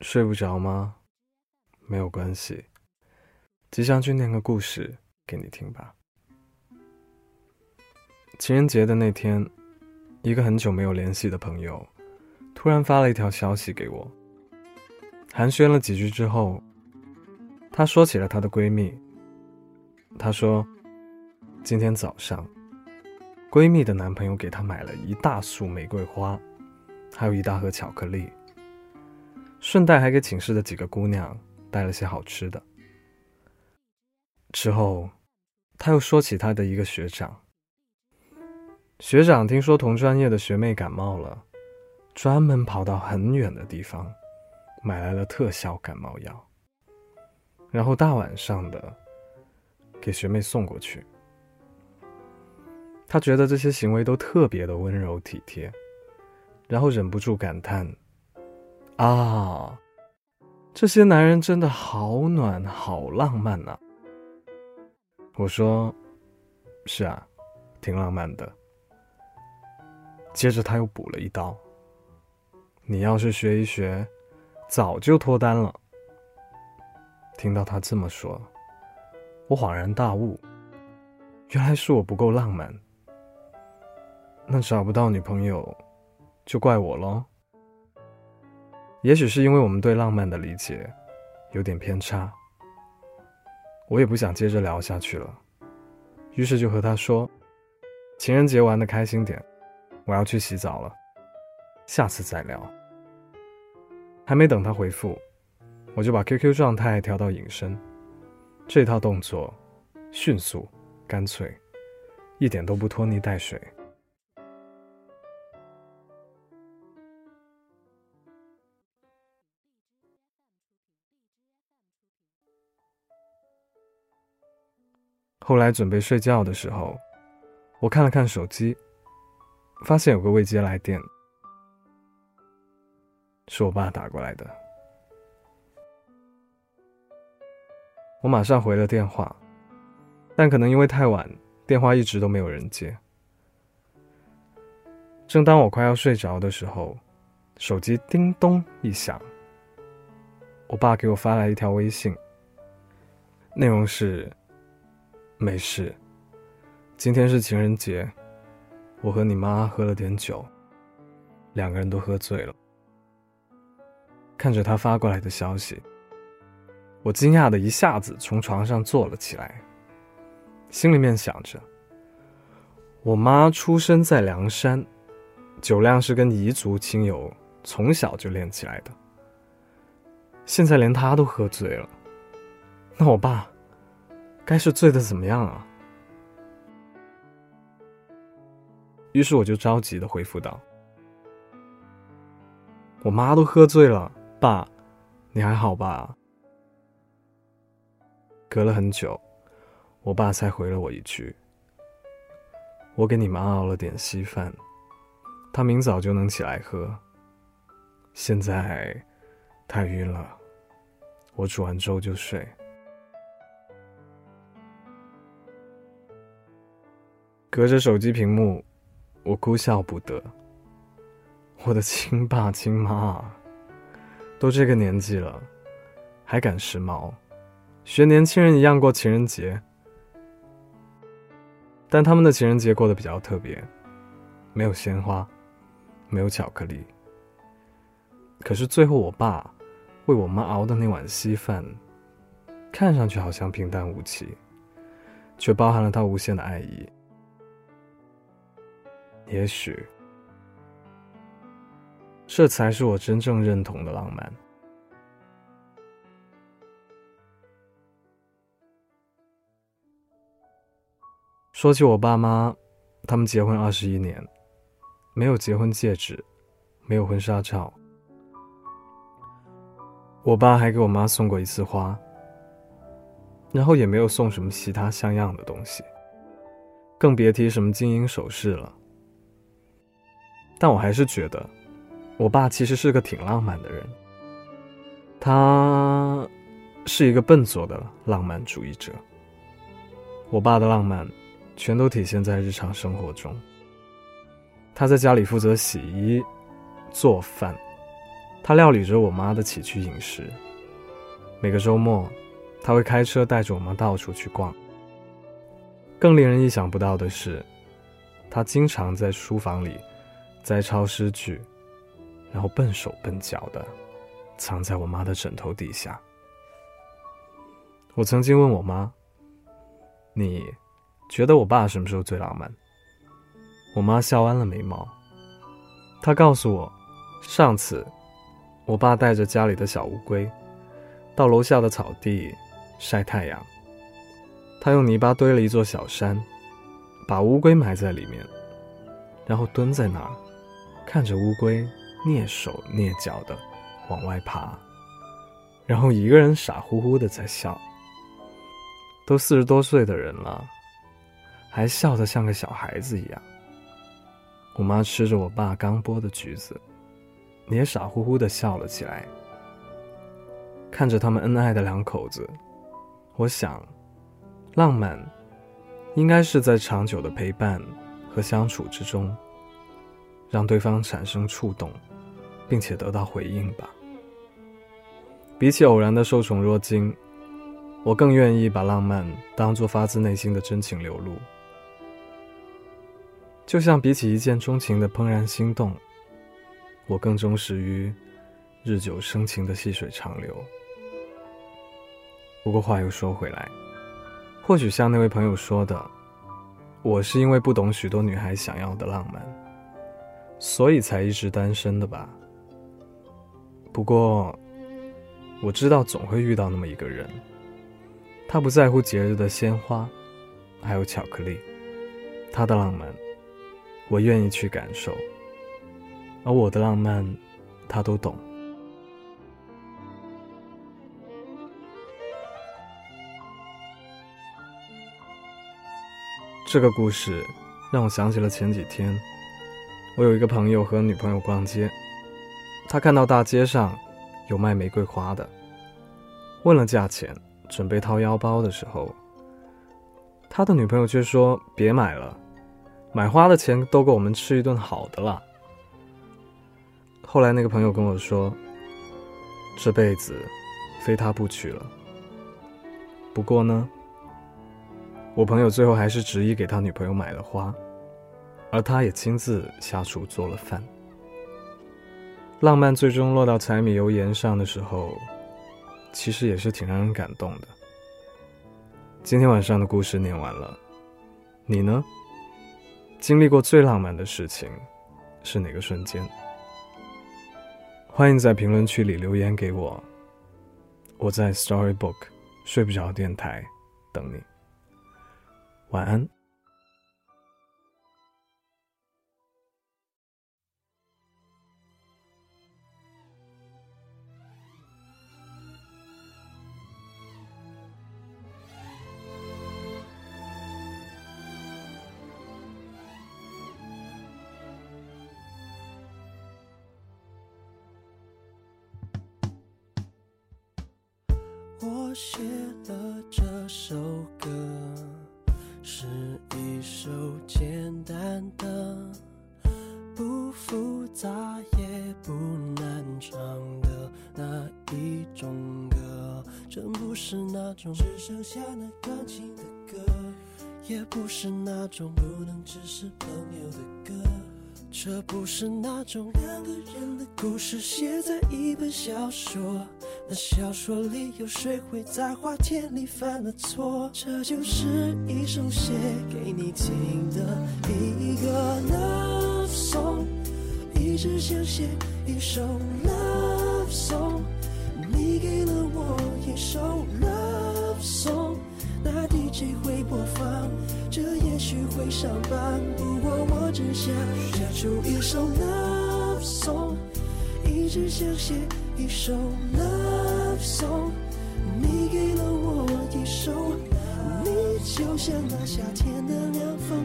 睡不着吗？没有关系，吉祥君念个故事给你听吧。情人节的那天，一个很久没有联系的朋友突然发了一条消息给我，寒暄了几句之后，她说起了她的闺蜜。她说，今天早上，闺蜜的男朋友给她买了一大束玫瑰花，还有一大盒巧克力。顺带还给寝室的几个姑娘带了些好吃的。之后，他又说起他的一个学长。学长听说同专业的学妹感冒了，专门跑到很远的地方，买来了特效感冒药，然后大晚上的给学妹送过去。他觉得这些行为都特别的温柔体贴，然后忍不住感叹。啊，这些男人真的好暖，好浪漫呐！我说，是啊，挺浪漫的。接着他又补了一刀：“你要是学一学，早就脱单了。”听到他这么说，我恍然大悟，原来是我不够浪漫。那找不到女朋友，就怪我喽。也许是因为我们对浪漫的理解有点偏差，我也不想接着聊下去了，于是就和他说：“情人节玩的开心点，我要去洗澡了，下次再聊。”还没等他回复，我就把 QQ 状态调到隐身，这套动作迅速干脆，一点都不拖泥带水。后来准备睡觉的时候，我看了看手机，发现有个未接来电，是我爸打过来的。我马上回了电话，但可能因为太晚，电话一直都没有人接。正当我快要睡着的时候，手机叮咚一响，我爸给我发来一条微信，内容是。没事，今天是情人节，我和你妈喝了点酒，两个人都喝醉了。看着他发过来的消息，我惊讶的一下子从床上坐了起来，心里面想着：我妈出生在凉山，酒量是跟彝族亲友从小就练起来的，现在连她都喝醉了，那我爸。该是醉的怎么样啊？于是我就着急的回复道：“我妈都喝醉了，爸，你还好吧？”隔了很久，我爸才回了我一句：“我给你妈熬了点稀饭，她明早就能起来喝。现在太晕了，我煮完粥就睡。”隔着手机屏幕，我哭笑不得。我的亲爸亲妈，都这个年纪了，还赶时髦，学年轻人一样过情人节。但他们的情人节过得比较特别，没有鲜花，没有巧克力。可是最后，我爸为我妈熬的那碗稀饭，看上去好像平淡无奇，却包含了他无限的爱意。也许，这才是我真正认同的浪漫。说起我爸妈，他们结婚二十一年，没有结婚戒指，没有婚纱照。我爸还给我妈送过一次花，然后也没有送什么其他像样的东西，更别提什么金银首饰了。但我还是觉得，我爸其实是个挺浪漫的人。他是一个笨拙的浪漫主义者。我爸的浪漫，全都体现在日常生活中。他在家里负责洗衣、做饭，他料理着我妈的起居饮食。每个周末，他会开车带着我妈到处去逛。更令人意想不到的是，他经常在书房里摘抄诗句，然后笨手笨脚的藏在我妈的枕头底下。我曾经问我妈：“你觉得我爸什么时候最浪漫？”我妈笑弯了眉毛。她告诉我，上次我爸带着家里的小乌龟到楼下的草地晒太阳。他用泥巴堆了一座小山，把乌龟埋在里面，然后蹲在那儿，看着乌龟蹑手蹑脚的往外爬，然后一个人傻乎乎的在笑。都四十多岁的人了，还笑得像个小孩子一样。我妈吃着我爸刚剥的橘子，也傻乎乎的笑了起来。看着他们恩爱的两口子，我想，浪漫，应该是在长久的陪伴和相处之中，让对方产生触动，并且得到回应吧。比起偶然的受宠若惊。我更愿意把浪漫当作发自内心的真情流露，就像比起一见钟情的怦然心动，我更忠实于日久生情的细水长流。不过话又说回来，或许像那位朋友说的，我是因为不懂许多女孩想要的浪漫，所以才一直单身的吧。不过，我知道总会遇到那么一个人。他不在乎节日的鲜花，还有巧克力，他的浪漫，我愿意去感受，而我的浪漫，他都懂。这个故事让我想起了前几天，我有一个朋友和女朋友逛街，他看到大街上有卖玫瑰花的，问了价钱。准备掏腰包的时候，他的女朋友却说：“别买了，买花的钱都够我们吃一顿好的了。”后来那个朋友跟我说：“这辈子非他不娶了。”不过呢，我朋友最后还是执意给他女朋友买了花，而他也亲自下厨做了饭。浪漫最终落到柴米油盐上的时候。其实也是挺让人感动的。今天晚上的故事念完了，你呢？经历过最浪漫的事情是哪个瞬间？欢迎在评论区里留言给我。我在 Storybook 睡不着电台等你。晚安。我写了这首歌，是一首简单的、不复杂也不难唱的那一种歌。真不是那种只剩下那钢琴的歌，也不是那种不能只是朋友的歌。这不是那种两个人的故事，写在一本小说。那小说里有谁会在花田里犯了错？这就是一首写给你听的一个 love song，一直想写一首 love song，你给了我一首 love song，那 DJ 会播放，这也许会上榜，不过我只想写出一首 love song，一直想写。一首 love song，你给了我一首，你就像那夏天的凉风，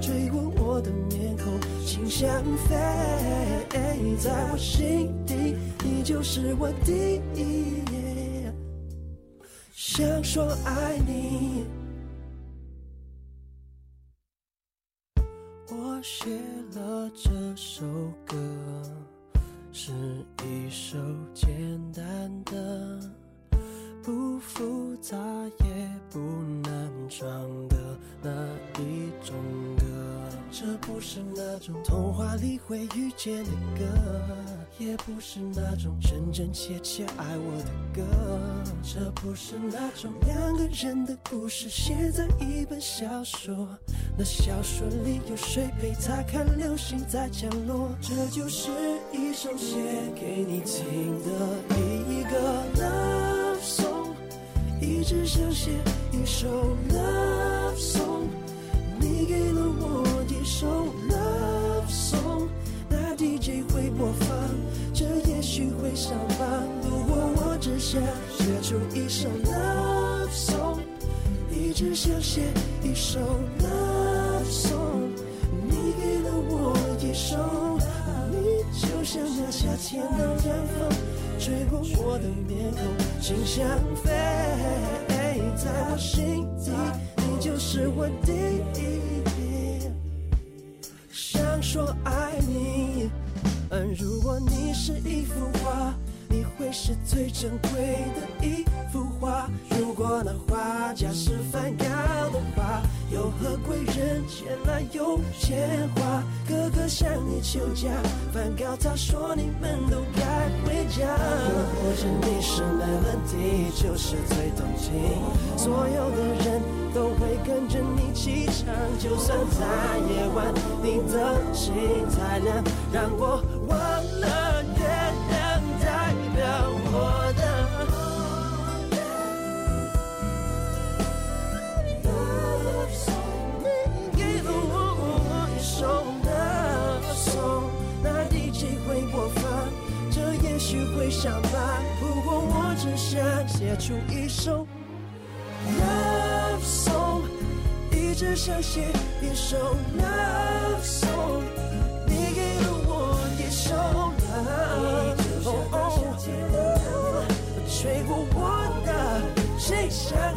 吹过我的面孔，心像飞，在我心底，你就是我第一，想说爱你。写了这首歌。是一首简单的、不复杂也不难唱的那一种歌。这不是那种童话里会遇见的歌，也不是那种真真切切爱我的歌。这不是那种两个人的故事写在一本小说，那小说里有谁陪他看流星在降落？这就是一首写给你听的一个 love 一直想写一首 love song，你给了我一首 love song，那 DJ 会播放，这也许会上榜。不过我只想写出一首 love song，一直想写一首 love song，你给了我一首，你就像那夏天的凉风，吹过我的面孔，心像飞，在我心底，你就是我第一。想说爱你，嗯，如果你是一幅画，你会是最珍贵的一幅画。如果那画家是梵高的话，有何贵人前来有钱花？哥哥向你求嫁，梵高他说你们都该回家。或者你是没问题就是最动听，所有的人都会跟着你起唱，就算在夜晚，你的心太亮，让我忘了月亮代表我的。爱你给了我一首 love song，那 DJ 会播放，这也许会上榜。只想写出一首 love song，一直想写一首 love song，你给了我一首 love，哦，吹过我的心上。